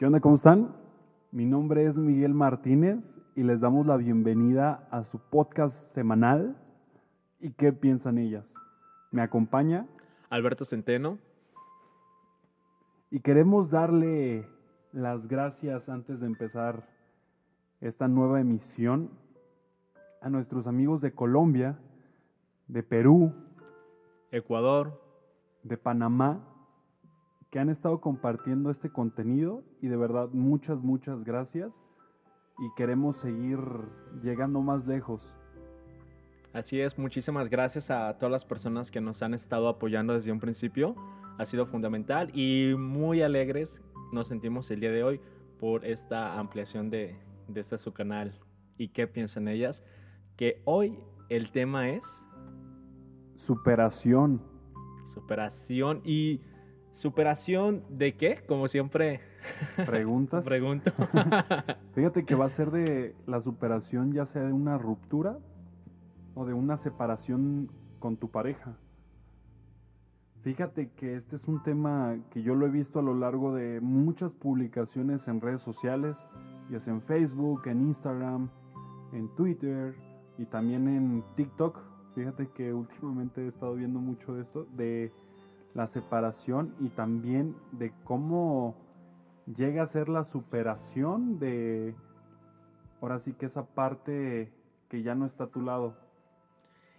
¿Qué onda? ¿Cómo están? Mi nombre es Miguel Martínez y les damos la bienvenida a su podcast semanal. ¿Y qué piensan ellas? Me acompaña Alberto Centeno. y queremos darle las gracias antes de empezar esta nueva emisión a nuestros amigos de Colombia, de Perú, Ecuador. de Panamá, que han estado compartiendo este contenido y de verdad muchas, muchas gracias y queremos seguir llegando más lejos. Así es, muchísimas gracias a todas las personas que nos han estado apoyando desde un principio. Ha sido fundamental y muy alegres nos sentimos el día de hoy por esta ampliación de, de este su canal. ¿Y qué piensan ellas? Que hoy el tema es Superación. superación y superación de qué? Como siempre ¿Preguntas? pregunto. Fíjate que va a ser de la superación ya sea de una ruptura o de una separación con tu pareja. Fíjate que este es un tema que yo lo he visto a lo largo de muchas publicaciones en redes sociales, ya sea en Facebook, en Instagram, en Twitter y también en TikTok. Fíjate que últimamente he estado viendo mucho de esto, de la separación y también de cómo llega a ser la superación de, ahora sí que esa parte que ya no está a tu lado.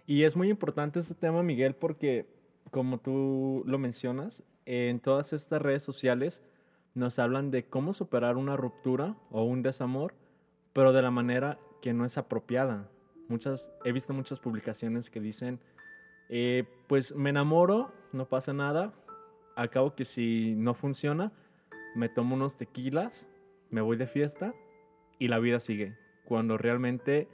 Y es muy importante este tema, Miguel, porque como tú lo mencionas, en todas estas redes sociales nos hablan de cómo superar una ruptura o un desamor, pero de la manera que no es apropiada. Muchas, he visto muchas publicaciones que dicen, eh, pues me enamoro, no pasa nada, al cabo que si no funciona, me tomo unos tequilas, me voy de fiesta y la vida sigue, cuando realmente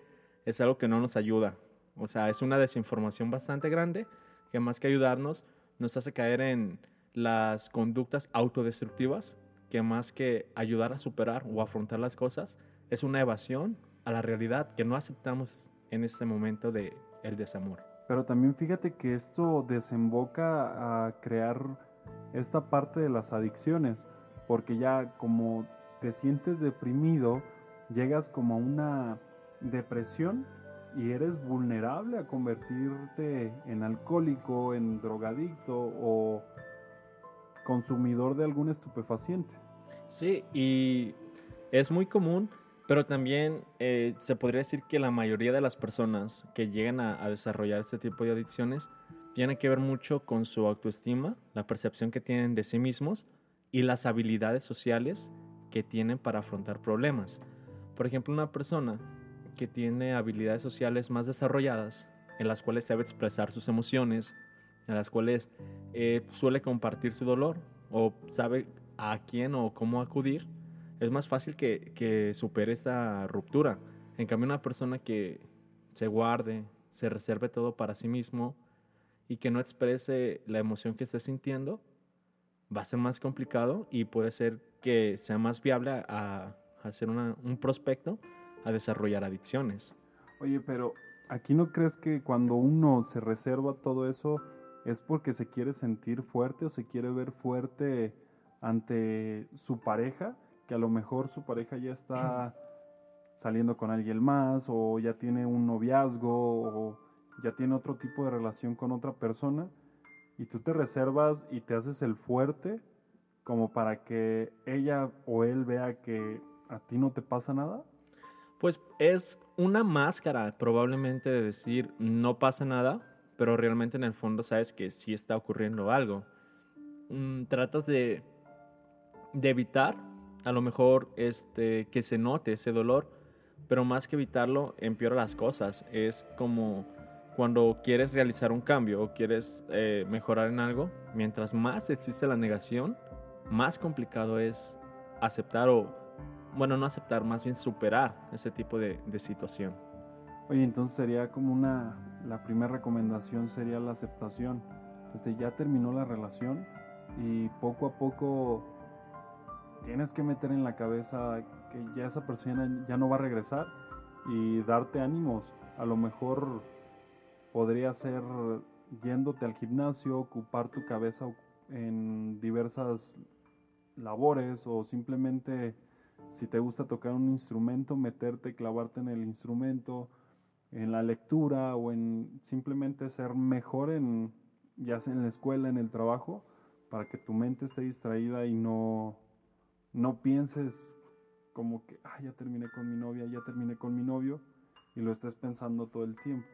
es algo que no nos ayuda. O sea, es una desinformación bastante grande que más que ayudarnos nos hace caer en las conductas autodestructivas que más que ayudar a superar o afrontar las cosas es una evasión a la realidad que no aceptamos en este momento de el desamor. Pero también fíjate que esto desemboca a crear esta parte de las adicciones, porque ya como te sientes deprimido, llegas como a una depresión y eres vulnerable a convertirte en alcohólico, en drogadicto o consumidor de algún estupefaciente. Sí, y es muy común, pero también eh, se podría decir que la mayoría de las personas que llegan a, desarrollar este tipo de adicciones tiene que ver mucho con su autoestima, la percepción que tienen de sí mismos y las habilidades sociales que tienen para afrontar problemas. Por ejemplo, una persona que tiene habilidades sociales más desarrolladas, en las cuales sabe expresar sus emociones, en las cuales eh, suele compartir su dolor o sabe a quién o cómo acudir, es más fácil que, que supere esta ruptura. En cambio, una persona que se guarde, se reserve todo para sí mismo y que no exprese la emoción que esté sintiendo, va a ser más complicado y puede ser que sea más viable hacer una- un prospecto a desarrollar adicciones. Oye, pero aquí no crees que cuando uno se reserva todo eso es porque se quiere sentir fuerte o se quiere ver fuerte ante su pareja, que a lo mejor su pareja ya está saliendo con alguien más o ya tiene un noviazgo o ya tiene otro tipo de relación con otra persona y tú te reservas y te haces el fuerte como para que ella o él vea que a ti no te pasa nada? Pues es una máscara probablemente de decir no pasa nada, pero realmente en el fondo sabes que sí está ocurriendo algo. Mm, tratas de, de evitar a lo mejor este, que se note ese dolor, pero más que evitarlo empeora las cosas. Es como cuando quieres realizar un cambio o quieres eh, mejorar en algo, mientras más existe la negación, más complicado es aceptar o, bueno, no aceptar, más bien superar ese tipo de, de situación. Oye, entonces sería como una, la primera recomendación sería la aceptación. Desde ya terminó la relación y poco a poco tienes que meter en la cabeza que ya esa persona ya no va a regresar y darte ánimos. A lo mejor podría ser yéndote al gimnasio, ocupar tu cabeza en diversas labores o simplemente si te gusta tocar un instrumento, meterte, clavarte en el instrumento, en la lectura o en simplemente ser mejor en ya sea en la escuela, en el trabajo, para que tu mente esté distraída y no, no pienses como que, ah, ya terminé con mi novia, ya terminé con mi novio, y lo estés pensando todo el tiempo.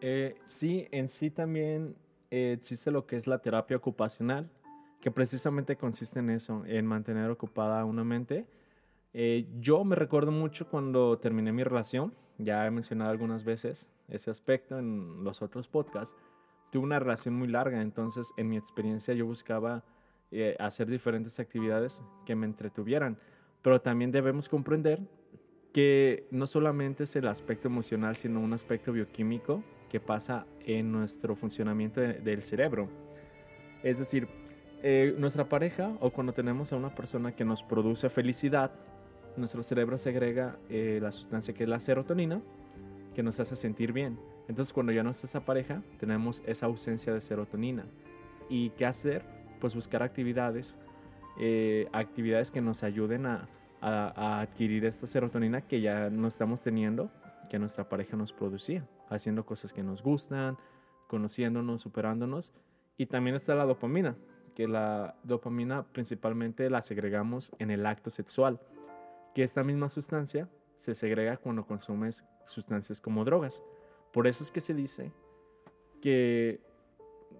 Eh, sí, en sí también eh, existe lo que es la terapia ocupacional, que precisamente consiste en eso, en mantener ocupada una mente. Eh, yo me recuerdo mucho cuando terminé mi relación, ya he mencionado algunas veces ese aspecto en los otros podcasts, tuve una relación muy larga, entonces en mi experiencia yo buscaba eh, hacer diferentes actividades que me entretuvieran, pero también debemos comprender que no solamente es el aspecto emocional, sino un aspecto bioquímico que pasa en nuestro funcionamiento del cerebro. Es decir, eh, nuestra pareja o cuando tenemos a una persona que nos produce felicidad, nuestro cerebro segrega eh, la sustancia que es la serotonina, que nos hace sentir bien. Entonces cuando ya no está esa pareja, tenemos esa ausencia de serotonina. ¿Y qué hacer? Pues buscar actividades, eh, actividades que nos ayuden a, a, adquirir esta serotonina que ya no estamos teniendo, que nuestra pareja nos producía, haciendo cosas que nos gustan, conociéndonos, superándonos. Y también está la dopamina, que la dopamina principalmente la segregamos en el acto sexual, que esta misma sustancia se segrega cuando consumes sustancias como drogas. Por eso es que se dice que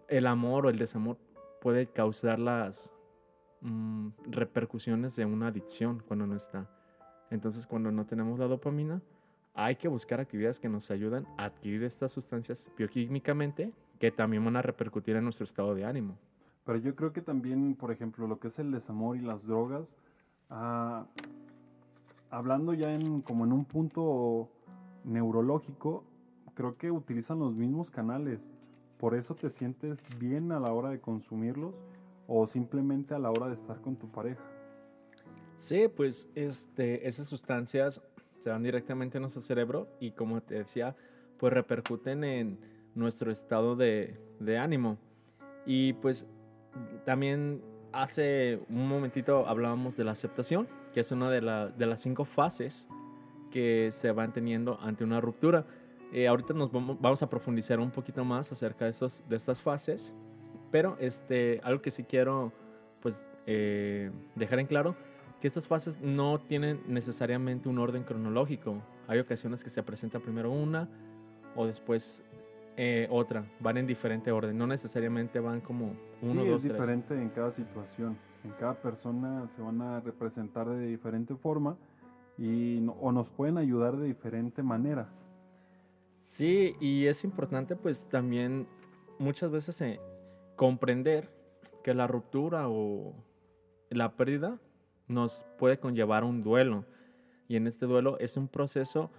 el amor o el desamor puede causar las mm, repercusiones de una adicción cuando no está. Entonces, cuando no tenemos la dopamina, hay que buscar actividades que nos ayudan a adquirir estas sustancias bioquímicamente que también van a repercutir en nuestro estado de ánimo. Pero yo creo que también, por ejemplo, lo que es el desamor y las drogas, ah, hablando ya en, como en un punto neurológico, creo que utilizan los mismos canales. Por eso te sientes bien a la hora de consumirlos o simplemente a la hora de estar con tu pareja. Sí, pues este, esas sustancias se van directamente a nuestro cerebro y como te decía, pues repercuten en nuestro estado de, ánimo. Y pues también hace un momentito hablábamos de la aceptación, que es una de las cinco fases que se van teniendo ante una ruptura. Eh, ahorita nos vamos, a profundizar un poquito más acerca de, de estas fases, pero este, algo que sí quiero pues, eh, dejar en claro, que estas fases no tienen necesariamente un orden cronológico. Hay ocasiones que se presenta primero una o después eh, otra, van en diferente orden, no necesariamente van como uno, sí, dos, es diferente en cada situación, en cada persona se van a representar de diferente forma y o nos pueden ayudar de diferente manera. Sí, y es importante pues también muchas veces eh, comprender que la ruptura o la pérdida nos puede conllevar un duelo. Y en este duelo es un proceso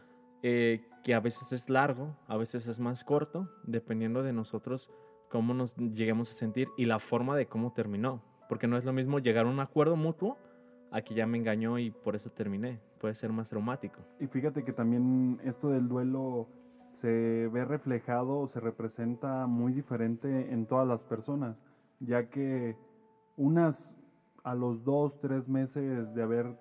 eh, que a veces es largo, a veces es más corto, dependiendo de nosotros cómo nos lleguemos a sentir y la forma de cómo terminó. Porque no es lo mismo llegar a un acuerdo mutuo a que ya me engañó y por eso terminé. Puede ser más traumático. Y fíjate que también esto del duelo se ve reflejado o se representa muy diferente en todas las personas, ya que unas a los dos, tres meses de haber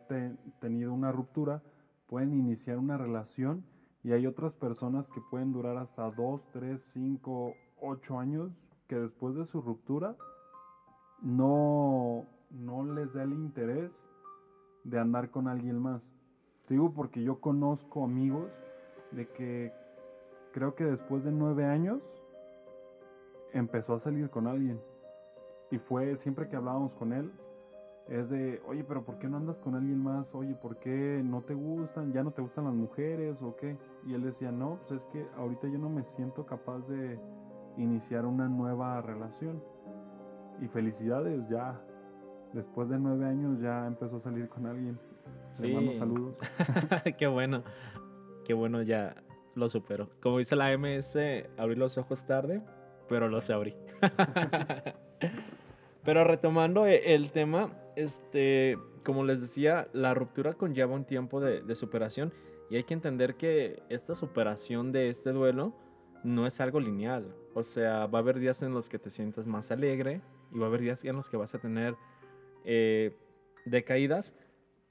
tenido una ruptura pueden iniciar una relación y hay otras personas que pueden durar hasta dos, tres, cinco, ocho años que después de su ruptura no, no les da el interés de andar con alguien más. Te digo porque yo conozco amigos de que creo que después de nueve años empezó a salir con alguien. Y fue siempre que hablábamos con él, es de, oye, pero ¿por qué no andas con alguien más? Oye, ¿por qué no te gustan? ¿Ya no te gustan las mujeres o qué? Y él decía, no, pues es que ahorita yo no me siento capaz de iniciar una nueva relación. Y felicidades, ya después de nueve años ya empezó a salir con alguien. Le mando saludos. qué bueno, qué bueno, ya lo supero. Como dice la MS, abrí los ojos tarde, pero los abrí. pero retomando e, el tema, este, como les decía, la ruptura conlleva un tiempo de, de superación y hay que entender que esta superación de este duelo no es algo lineal. O sea, va a haber días en los que te sientas más alegre y va a haber días en los que vas a tener eh, de caídas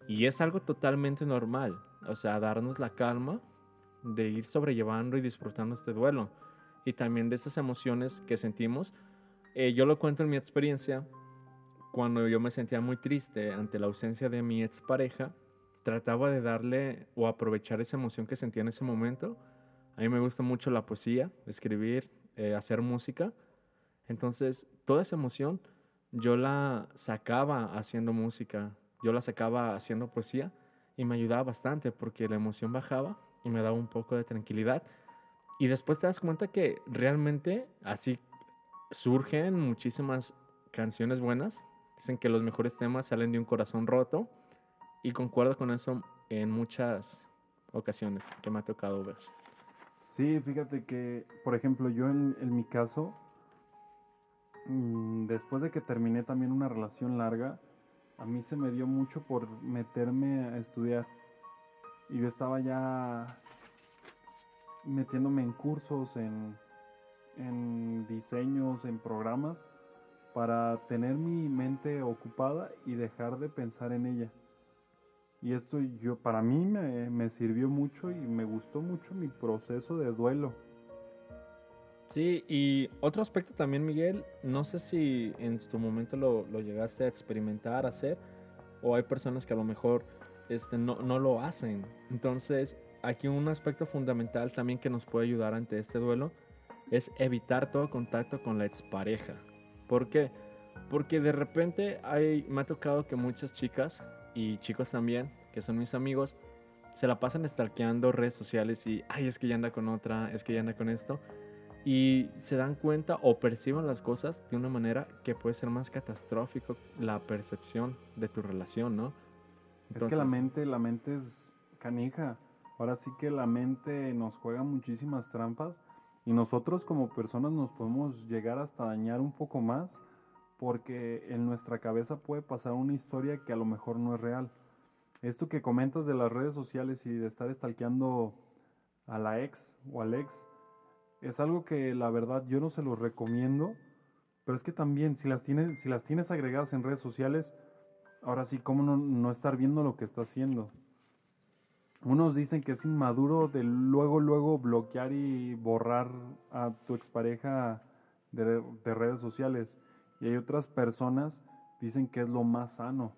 y es algo totalmente normal. O sea, darnos la calma de ir sobrellevando y disfrutando este duelo. Y también de esas emociones que sentimos. Eh, yo lo cuento en mi experiencia. Cuando yo me sentía muy triste ante la ausencia de mi expareja, trataba de darle o aprovechar esa emoción que sentía en ese momento. A mí me gusta mucho la poesía, escribir, eh, hacer música. Entonces, toda esa emoción yo la sacaba haciendo música, yo la sacaba haciendo poesía y me ayudaba bastante porque la emoción bajaba y me daba un poco de tranquilidad. Y después te das cuenta que realmente así surgen muchísimas canciones buenas. Dicen que los mejores temas salen de un corazón roto y concuerdo con eso en muchas ocasiones que me ha tocado ver. Sí, fíjate que, por ejemplo, yo en, en mi caso, mm, después de que terminé también una relación larga, a mí se me dio mucho por meterme a estudiar. Y yo estaba ya metiéndome en cursos, en, en diseños, en programas, para tener mi mente ocupada y dejar de pensar en ella. Y esto yo para mí me, me, sirvió mucho y me gustó mucho mi proceso de duelo. Sí, y otro aspecto también, Miguel, no sé si en tu momento lo, lo llegaste a experimentar, a hacer, o hay personas que a lo mejor este, no, no lo hacen. Entonces, aquí un aspecto fundamental también que nos puede ayudar ante este duelo es evitar todo contacto con la expareja. ¿Por qué? Porque de repente hay, me ha tocado que muchas chicas y chicos también, que son mis amigos, se la pasan stalkeando redes sociales y, ay, es que ya anda con otra, es que ya anda con esto. Y se dan cuenta o perciben las cosas de una manera que puede ser más catastrófico la percepción de tu relación, ¿no? Es que la mente, la mente es canija. Ahora sí que la mente nos juega muchísimas trampas y nosotros como personas nos podemos llegar hasta dañar un poco más porque en nuestra cabeza puede pasar una historia que a lo mejor no es real. Esto que comentas de las redes sociales y de estar stalkeando a la ex o al ex, es algo que la verdad yo no se lo recomiendo, pero es que también si las tienes, si las tienes agregadas en redes sociales, ahora sí, ¿cómo no, no estar viendo lo que está haciendo? Unos dicen que es inmaduro de luego, luego bloquear y borrar a tu expareja de, de redes sociales. Y hay otras personas dicen que es lo más sano,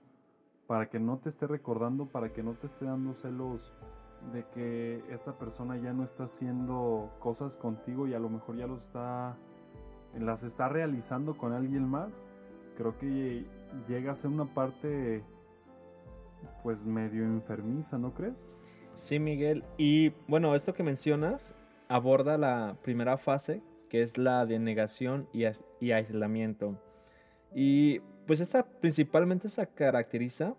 para que no te esté recordando, para que no te esté dando celos de que esta persona ya no está haciendo cosas contigo y a lo mejor ya lo está las está realizando con alguien más. Creo que llega a ser una parte pues medio enfermiza, ¿no crees? Sí, Miguel. Y bueno, esto que mencionas aborda la primera fase, que es la de negación y, aislamiento. Y pues esta principalmente se caracteriza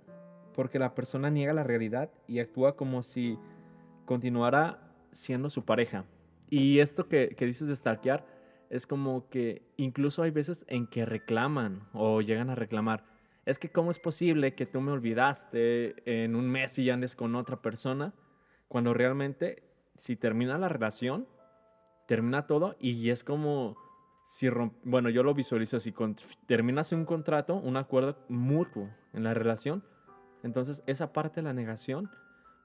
porque la persona niega la realidad y actúa como si continuara siendo su pareja. Y esto que, que dices de stalkear es como que incluso hay veces en que reclaman o llegan a reclamar. Es que cómo es posible que tú me olvidaste en un mes y andes con otra persona cuando realmente si termina la relación, termina todo y es como si bueno, yo lo visualizo así, con, terminas un contrato, un acuerdo mutuo en la relación, entonces esa parte de la negación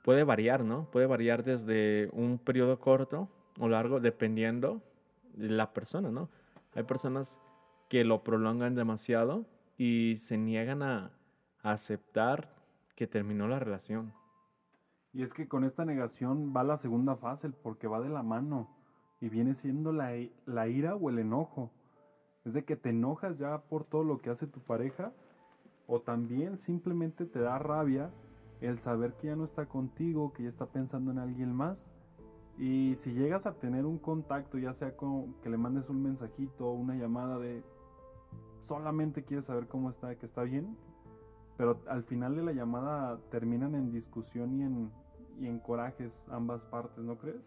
puede variar, ¿no? Puede variar desde un periodo corto o largo, dependiendo de la persona, ¿no? Hay personas que lo prolongan demasiado y se niegan a, aceptar que terminó la relación. Y es que con esta negación va la segunda fase, porque va de la mano y viene siendo la, la ira o el enojo. Es de que te enojas ya por todo lo que hace tu pareja o también simplemente te da rabia el saber que ya no está contigo, que ya está pensando en alguien más. Y si llegas a tener un contacto, ya sea con que le mandes un mensajito o una llamada de solamente quieres saber cómo está, que está bien, pero al final de la llamada terminan en discusión y en, y en corajes ambas partes, ¿no crees?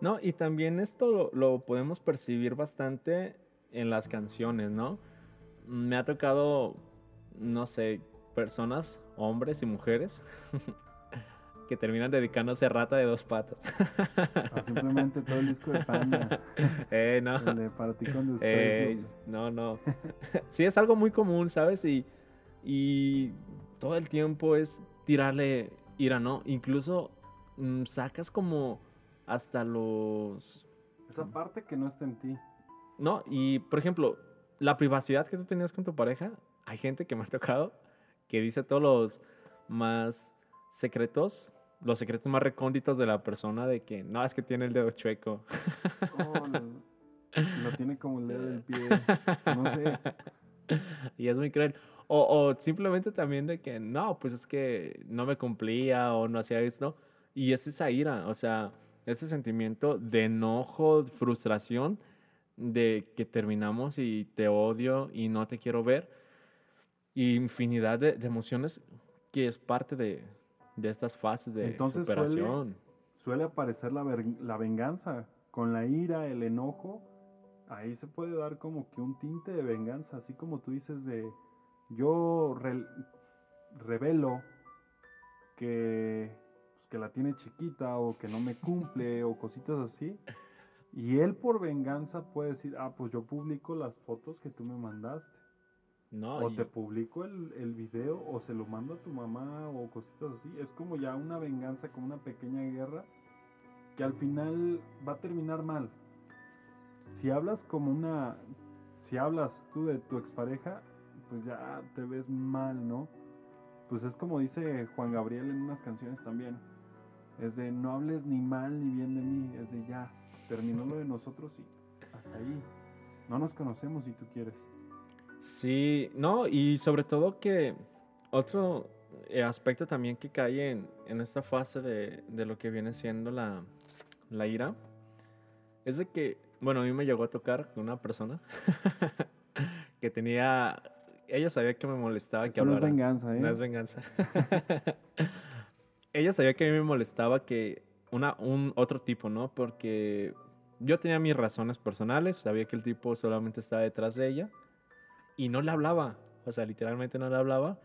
No, y también esto lo, podemos percibir bastante en las canciones, ¿no? Me ha tocado, no sé, personas, hombres y mujeres, que terminan dedicándose a rata de dos patas. o simplemente todo el disco de Panda. Eh, no. con eh, no, no. sí, es algo muy común, ¿sabes? Y, y todo el tiempo es tirarle ira, ¿no? Incluso mm, sacas como hasta los... Esa parte que no está en ti. No, y por ejemplo, la privacidad que tú tenías con tu pareja, hay gente que me ha tocado que dice todos los más secretos, los secretos más recónditos de la persona de que no, es que tiene el dedo chueco. Oh, lo, lo tiene como el dedo del pie. No sé. Y es muy cruel. O, o simplemente también de que no, pues es que no me cumplía o no hacía esto. Y es esa ira, o sea, ese sentimiento de enojo, frustración, de que terminamos y te odio y no te quiero ver. Y infinidad de, de emociones que es parte de, de estas fases de Entonces superación. Suele aparecer la, ver- la venganza. Con la ira, el enojo, ahí se puede dar como que un tinte de venganza. Así como tú dices de yo re- revelo que, pues, que la tiene chiquita o que no me cumple o cositas así. Y él por venganza puede decir, ah, pues yo publico las fotos que tú me mandaste. No, O y- te publico el, el video o se lo mando a tu mamá o cositas así. Es como ya una venganza, como una pequeña guerra que al final va a terminar mal. Si hablas como una... Si hablas tú de tu expareja, pues ya te ves mal, ¿no? Pues es como dice Juan Gabriel en unas canciones también. Es de no hables ni mal ni bien de mí. Es de ya, terminó lo de nosotros y hasta ahí. No nos conocemos si tú quieres. Sí, no, y sobre todo que otro eh, aspecto también que cae en, en esta fase de, de lo que viene siendo la, la ira es de que, bueno, a mí me llegó a tocar una persona que tenía, ella sabía que me molestaba que Esto no es hablara. venganza, ¿eh? No es venganza. ella sabía que a mí me molestaba que una, un otro tipo, ¿no? Porque yo tenía mis razones personales, sabía que el tipo solamente estaba detrás de ella y no le hablaba, o sea, literalmente no le hablaba.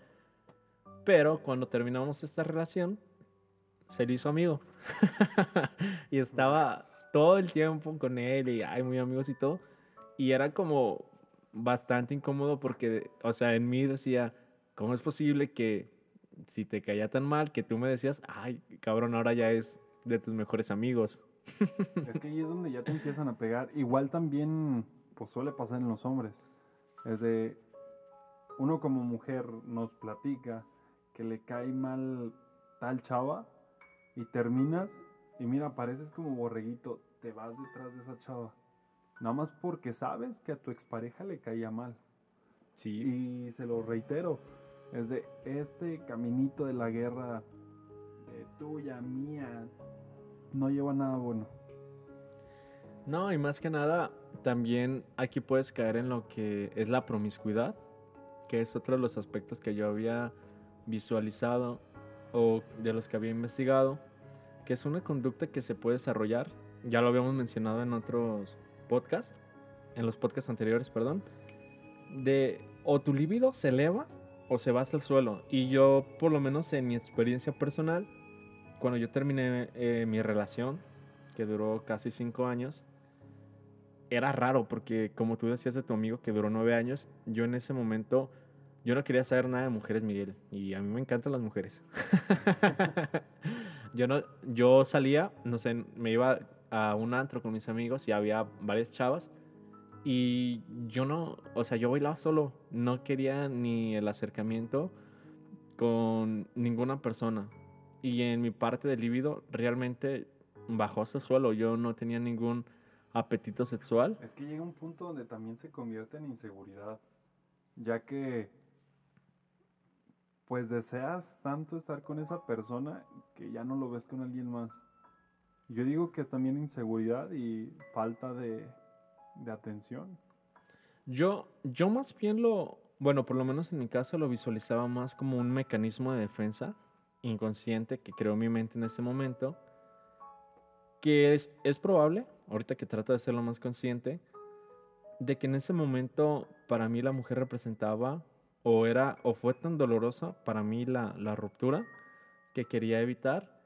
Pero cuando terminamos esta relación, se le hizo amigo. y estaba todo el tiempo con él y ay, muy amigos y todo. Y era como bastante incómodo porque, o sea, en mí decía, ¿cómo es posible que si te caía tan mal que tú me decías, ay, cabrón, ahora ya es de tus mejores amigos? Es que ahí es donde ya te empiezan a pegar. Igual también, pues suele pasar en los hombres. Es de, uno como mujer nos platica que le cae mal tal chava y terminas y mira, pareces como borreguito, te vas detrás de esa chava. Nada más porque sabes que a tu expareja le caía mal. Sí. Y se lo reitero, es de este caminito de la guerra tuya, mía, no lleva nada bueno. No, y más que nada, también aquí puedes caer en lo que es la promiscuidad, que es otro de los aspectos que yo había visualizado o de los que había investigado, que es una conducta que se puede desarrollar, ya lo habíamos mencionado en otros podcasts, en los podcasts anteriores, perdón, de o tu libido se eleva o se va hasta el suelo. Y yo, por lo menos en mi experiencia personal, cuando yo terminé eh, mi relación, que duró casi cinco años, era raro porque como tú decías de tu amigo que duró nueve años, yo en ese momento, yo no quería saber nada de mujeres, Miguel. Y a mí me encantan las mujeres. yo, no, yo salía, no sé, me iba a un antro con mis amigos y había varias chavas. Y yo no, o sea, yo bailaba solo. No quería ni el acercamiento con ninguna persona. Y en mi parte del líbido realmente bajó hasta el suelo. Yo no tenía ningún apetito sexual. Es que llega un punto donde también se convierte en inseguridad, ya que pues deseas tanto estar con esa persona que ya no lo ves con alguien más. Yo digo que es también inseguridad y falta de, de atención. Yo, yo más bien lo, bueno, por lo menos en mi caso lo visualizaba más como un mecanismo de defensa inconsciente que creó mi mente en ese momento, que es, es probable, ahorita que trato de hacerlo más consciente, de que en ese momento para mí la mujer representaba o era o fue tan dolorosa para mí la, la ruptura que quería evitar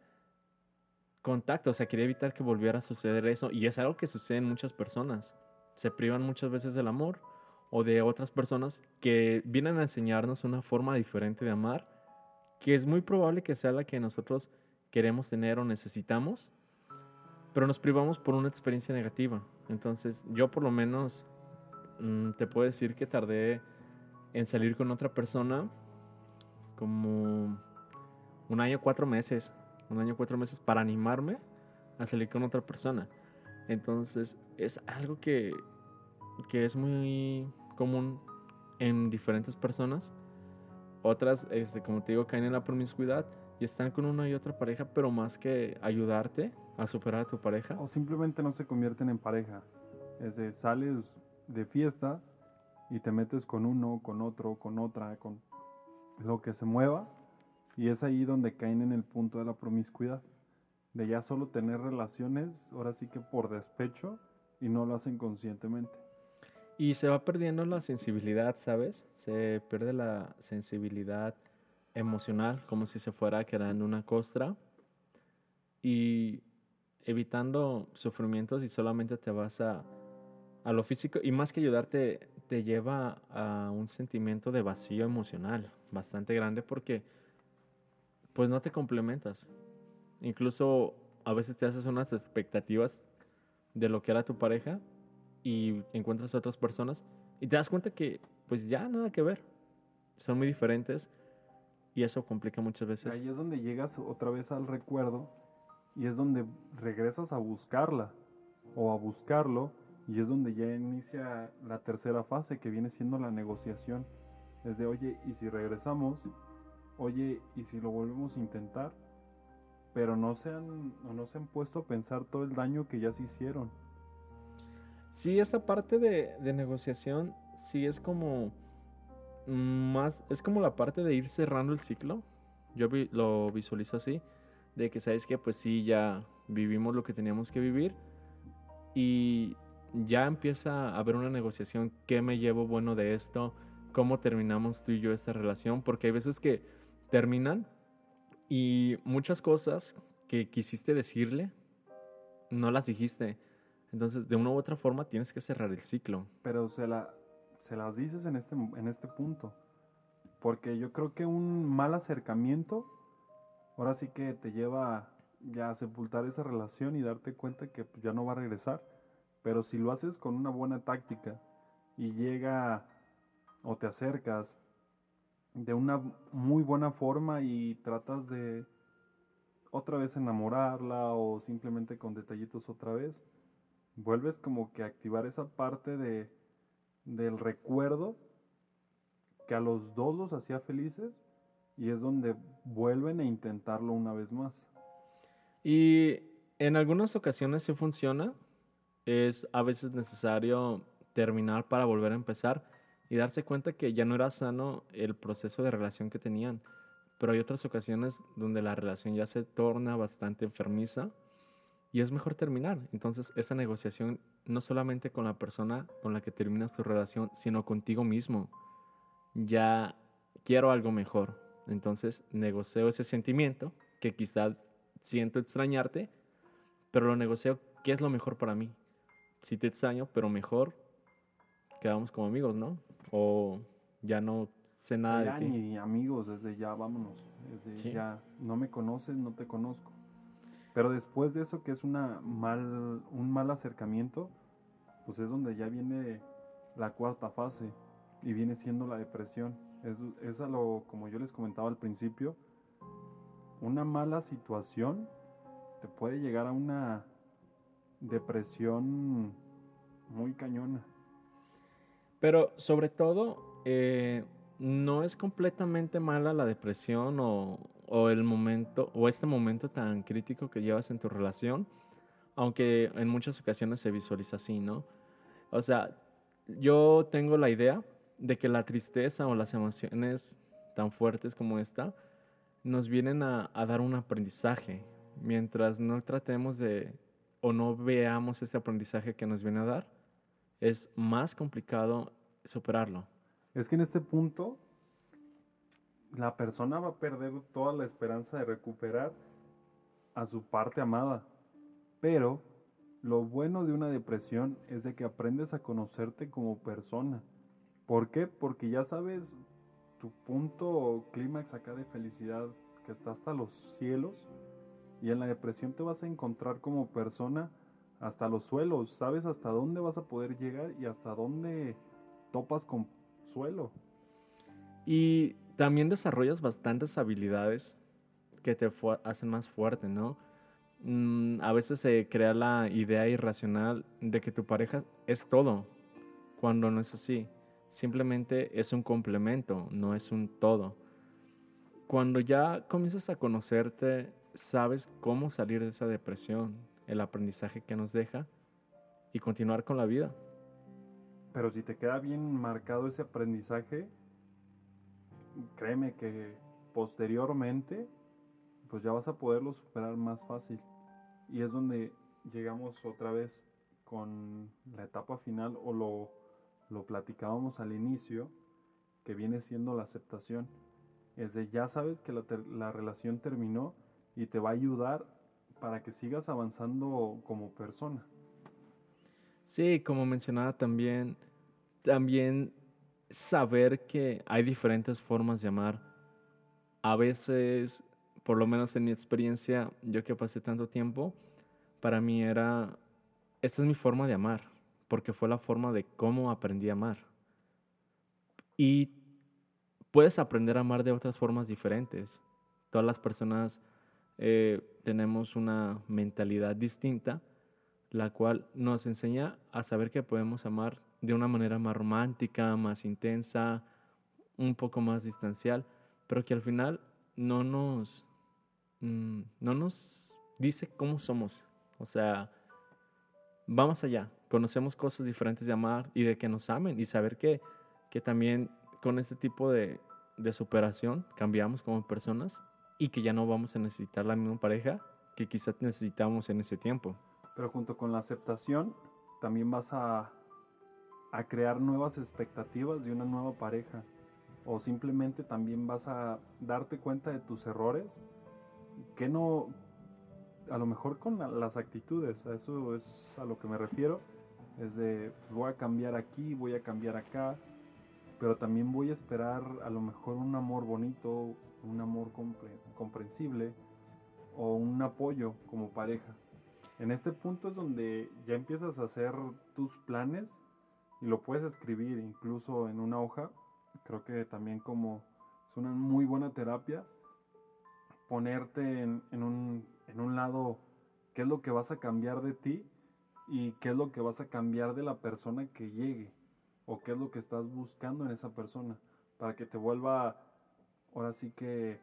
contacto, o sea, quería evitar que volviera a suceder eso y es algo que sucede en muchas personas. Se privan muchas veces del amor o de otras personas que vienen a enseñarnos una forma diferente de amar que es muy probable que sea la que nosotros queremos tener o necesitamos, pero nos privamos por una experiencia negativa. Entonces, yo por lo menos mm, te puedo decir que tardé en salir con otra persona como un año, cuatro meses, un año, cuatro meses para animarme a salir con otra persona. Entonces, es algo que, que es muy común en diferentes personas. Otras, este, como te digo, caen en la promiscuidad y están con una y otra pareja, pero más que ayudarte a superar a tu pareja. O simplemente no se convierten en pareja. Es de sales de fiesta y te metes con uno, con otro, con otra, con lo que se mueva. Y es ahí donde caen en el punto de la promiscuidad. De ya solo tener relaciones, ahora sí que por despecho, y no lo hacen conscientemente. Y se va perdiendo la sensibilidad, ¿sabes? Se pierde la sensibilidad emocional, como si se fuera quedando una costra. Y evitando sufrimientos y solamente te vas a, a lo físico. Y más que ayudarte, te lleva a un sentimiento de vacío emocional bastante grande porque pues no te complementas. Incluso a veces te haces unas expectativas de lo que era tu pareja y encuentras a otras personas y te das cuenta que pues ya nada que ver. Son muy diferentes y eso complica muchas veces. Ahí es donde llegas otra vez al recuerdo y es donde regresas a buscarla o a buscarlo y es donde ya inicia la tercera fase que viene siendo la negociación. Es de, oye, ¿y si regresamos? Oye, ¿y si lo volvemos a intentar? Pero no se han, no se han puesto a pensar todo el daño que ya se hicieron. Sí, esta parte de, de negociación sí es como más, es como la parte de ir cerrando el ciclo. Yo lo visualizo así, de que sabes que pues sí, ya vivimos lo que teníamos que vivir y ya empieza a haber una negociación, ¿qué me llevo bueno de esto? ¿Cómo terminamos tú y yo esta relación? Porque hay veces que terminan y muchas cosas que quisiste decirle, no las dijiste. Entonces, de una u otra forma, tienes que cerrar el ciclo. Pero se, la, se las dices en este, en este punto. Porque yo creo que un mal acercamiento, ahora sí que te lleva ya a sepultar esa relación y darte cuenta que ya no va a regresar. Pero si lo haces con una buena táctica y llega o te acercas de una muy buena forma y tratas de otra vez enamorarla o simplemente con detallitos otra vez, vuelves como que a activar esa parte de, del recuerdo que a los dos los hacía felices y es donde vuelven a intentarlo una vez más. Y en algunas ocasiones sí funciona, es a veces necesario terminar para volver a empezar y darse cuenta que ya no era sano el proceso de relación que tenían. Pero hay otras ocasiones donde la relación ya se torna bastante enfermiza y es mejor terminar. Entonces, esta negociación no solamente con la persona con la que terminas tu relación, sino contigo mismo. Ya quiero algo mejor. Entonces, negocio ese sentimiento que quizá siento extrañarte, pero lo negocio qué es lo mejor para mí. Si te extraño, pero mejor quedamos como amigos, ¿no? O ya no sé nada ya de ti. ni amigos, desde ya vámonos. Desde ya no me conoces, no te conozco. Pero después de eso, que es una mal, un mal acercamiento, pues es donde ya viene la cuarta fase y viene siendo la depresión. Es, es a como yo les comentaba al principio, una mala situación te puede llegar a una depresión muy cañona. Pero sobre todo, eh, no es completamente mala la depresión o, o, el momento, o este momento tan crítico que llevas en tu relación, aunque en muchas ocasiones se visualiza así, ¿no? O sea, yo tengo la idea de que la tristeza o las emociones tan fuertes como esta nos vienen a, dar un aprendizaje, mientras no tratemos de o no veamos ese aprendizaje que nos viene a dar, es más complicado superarlo. Es que en este punto la persona va a perder toda la esperanza de recuperar a su parte amada. Pero lo bueno de una depresión es de que aprendes a conocerte como persona. ¿Por qué? Porque ya sabes tu punto clímax acá de felicidad, que está hasta los cielos, y en la depresión te vas a encontrar como persona hasta los suelos, sabes hasta dónde vas a poder llegar y hasta dónde topas con suelo. Y también desarrollas bastantes habilidades que te hacen más fuerte, ¿no? Mm, a veces se crea la idea irracional de que tu pareja es todo, cuando no es así. Simplemente es un complemento, no es un todo. Cuando ya comienzas a conocerte, sabes cómo salir de esa depresión, el aprendizaje que nos deja y continuar con la vida. Pero si te queda bien marcado ese aprendizaje, créeme que posteriormente, pues ya vas a poderlo superar más fácil. Y es donde llegamos otra vez con la etapa final o lo, lo platicábamos al inicio, que viene siendo la aceptación. Es de ya sabes que la, la relación terminó y te va a ayudar para que sigas avanzando como persona. Sí, como mencionaba también, también saber que hay diferentes formas de amar. A veces, por lo menos en mi experiencia, yo que pasé tanto tiempo, para mí era, esta es mi forma de amar, porque fue la forma de cómo aprendí a amar. Y puedes aprender a amar de otras formas diferentes. Todas las personas eh, tenemos una mentalidad distinta, la cual nos enseña a saber que podemos amar de una manera más romántica, más intensa, un poco más distancial, pero que al final no nos, mm, no nos dice cómo somos. O sea, vamos allá, conocemos cosas diferentes de amar y de que nos amen y saber que, que también con este tipo de, de superación cambiamos como personas y que ya no vamos a necesitar la misma pareja que quizás necesitamos en ese tiempo. Pero junto con la aceptación, también vas a, a crear nuevas expectativas de una nueva pareja. O simplemente también vas a darte cuenta de tus errores. Que no, a lo mejor con las actitudes, a eso es a lo que me refiero. Es de, pues voy a cambiar aquí, voy a cambiar acá. Pero también voy a esperar a lo mejor un amor bonito, un amor comprensible o un apoyo como pareja. En este punto es donde ya empiezas a hacer tus planes y lo puedes escribir incluso en una hoja. Creo que también como es una muy buena terapia ponerte en, un, en un lado qué es lo que vas a cambiar de ti y qué es lo que vas a cambiar de la persona que llegue o qué es lo que estás buscando en esa persona para que te vuelva ahora sí que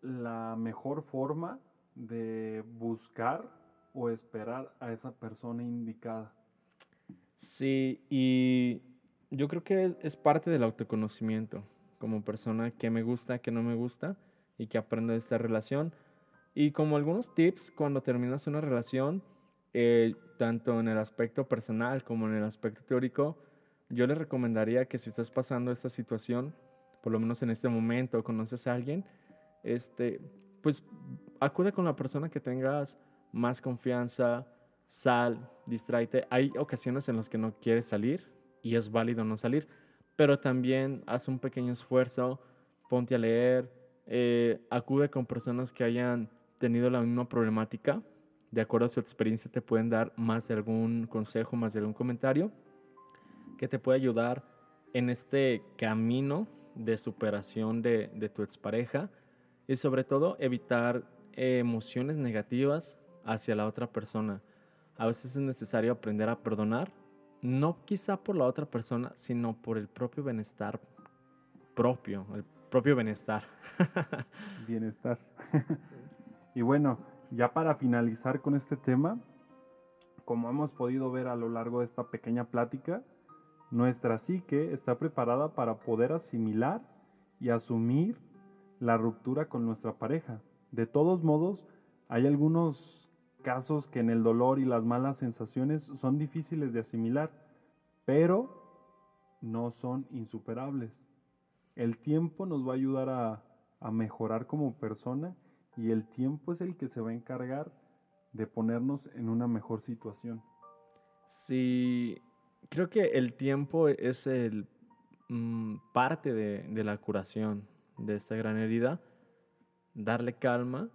la mejor forma de buscar o esperar a esa persona indicada. Sí, y yo creo que es parte del autoconocimiento como persona que me gusta, que no me gusta y que aprendo de esta relación. Y como algunos tips cuando terminas una relación, eh, tanto en el aspecto personal como en el aspecto teórico, yo les recomendaría que si estás pasando esta situación, por lo menos en este momento, conoces a alguien, este, pues acude con la persona que tengas más confianza, sal, distráete. Hay ocasiones en las que no quieres salir y es válido no salir, pero también haz un pequeño esfuerzo, ponte a leer, eh, acude con personas que hayan tenido la misma problemática. De acuerdo a su experiencia te pueden dar más de algún consejo, más de algún comentario que te puede ayudar en este camino de superación de, de tu expareja y sobre todo evitar emociones negativas hacia la otra persona. A veces es necesario aprender a perdonar, no quizá por la otra persona, sino por el propio bienestar propio, el propio bienestar. bienestar. y bueno, ya para finalizar con este tema, como hemos podido ver a lo largo de esta pequeña plática, nuestra psique está preparada para poder asimilar y asumir la ruptura con nuestra pareja. De todos modos, hay algunos casos que en el dolor y las malas sensaciones son difíciles de asimilar, pero no son insuperables. El tiempo nos va a ayudar a, a mejorar como persona y el tiempo es el que se va a encargar de ponernos en una mejor situación. Sí, creo que el tiempo es el mm, parte de, de la curación de esta gran herida, darle calma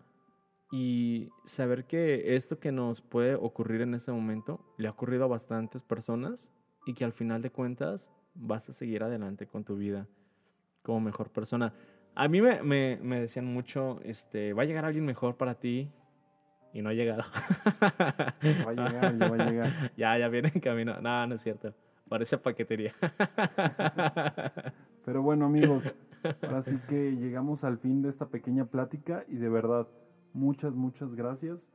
y saber que esto que nos puede ocurrir en este momento le ha ocurrido a bastantes personas y que al final de cuentas vas a seguir adelante con tu vida como mejor persona. A mí me, me, me decían mucho, este, va a llegar alguien mejor para ti y no ha llegado. Va a llegar, ya va a llegar. ya, ya viene en camino. No, no es cierto. Parece paquetería. Pero bueno, amigos, ahora sí que llegamos al fin de esta pequeña plática y de verdad, muchas, muchas gracias.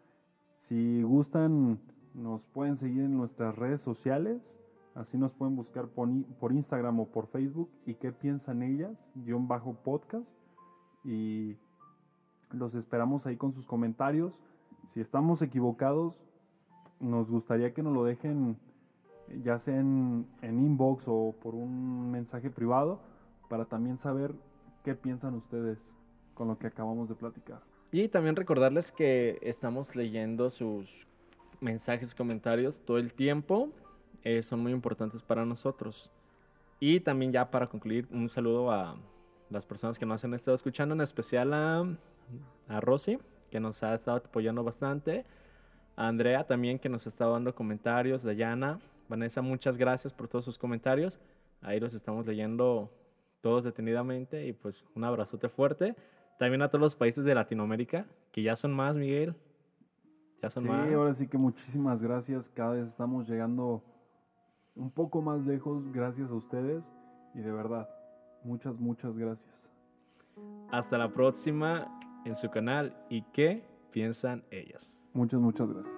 Si gustan, nos pueden seguir en nuestras redes sociales. Así nos pueden buscar por, Instagram o por Facebook. ¿Y qué piensan ellas? Guión bajo podcast. Y los esperamos ahí con sus comentarios. Si estamos equivocados, nos gustaría que nos lo dejen ya sea en, en inbox o por un mensaje privado para también saber qué piensan ustedes con lo que acabamos de platicar. Y también recordarles que estamos leyendo sus mensajes, comentarios todo el tiempo. Eh, son muy importantes para nosotros. Y también ya para concluir, un saludo a las personas que nos han estado escuchando, en especial a, a Rosy, que nos ha estado apoyando bastante. A Andrea también, que nos ha estado dando comentarios. Dayana, Vanessa, muchas gracias por todos sus comentarios. Ahí los estamos leyendo todos detenidamente. Y pues un abrazote fuerte. También a todos los países de Latinoamérica, que ya son más, Miguel. Ya son Sí, más. ahora sí que muchísimas gracias. Cada vez estamos llegando un poco más lejos gracias a ustedes y de verdad, muchas, muchas gracias. Hasta la próxima en su canal. ¿Y qué piensan ellas? Muchas, muchas gracias.